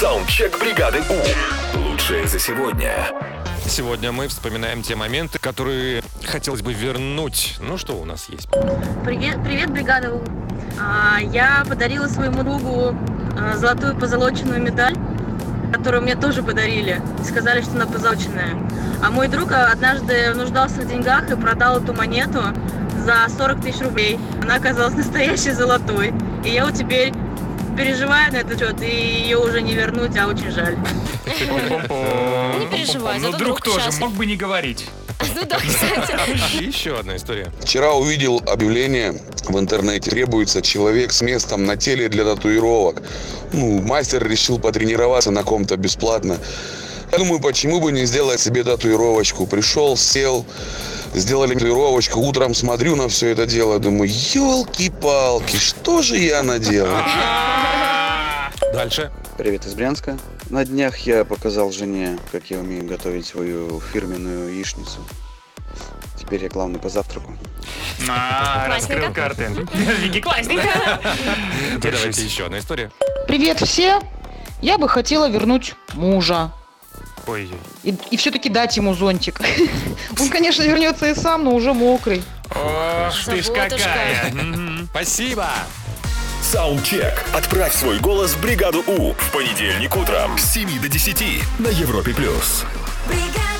Саундчек бригады У. Лучшее за сегодня. Сегодня мы вспоминаем те моменты, которые хотелось бы вернуть. Ну что у нас есть? Привет, привет, бригада У. А, Я подарила своему другу а, золотую позолоченную медаль, которую мне тоже подарили. И сказали, что она позолоченная. А мой друг а, однажды нуждался в деньгах и продал эту монету за 40 тысяч рублей. Она оказалась настоящей золотой. И я вот теперь переживаю на этот счет, и ее уже не вернуть, а очень жаль. Не переживай, Ну, зато друг тоже счастлив. мог бы не говорить. Ну да, кстати. И еще одна история. Вчера увидел объявление в интернете. Требуется человек с местом на теле для татуировок. Ну, мастер решил потренироваться на ком-то бесплатно. Я думаю, почему бы не сделать себе татуировочку. Пришел, сел, сделали татуировочку. Утром смотрю на все это дело, думаю, елки-палки, что же я наделал? Дальше. Привет из Брянска. На днях я показал жене, как я умею готовить свою фирменную яичницу. Теперь я главный по завтраку. А, раскрыл карты. Вики, Классненько. Давайте еще одна история. Привет все! Я бы хотела вернуть мужа. Ой, И, все-таки дать ему зонтик. Он, конечно, вернется и сам, но уже мокрый. ох ты ж какая. Спасибо. Саундчек. Отправь свой голос в бригаду У в понедельник утром с 7 до 10 на Европе+. плюс. бригада.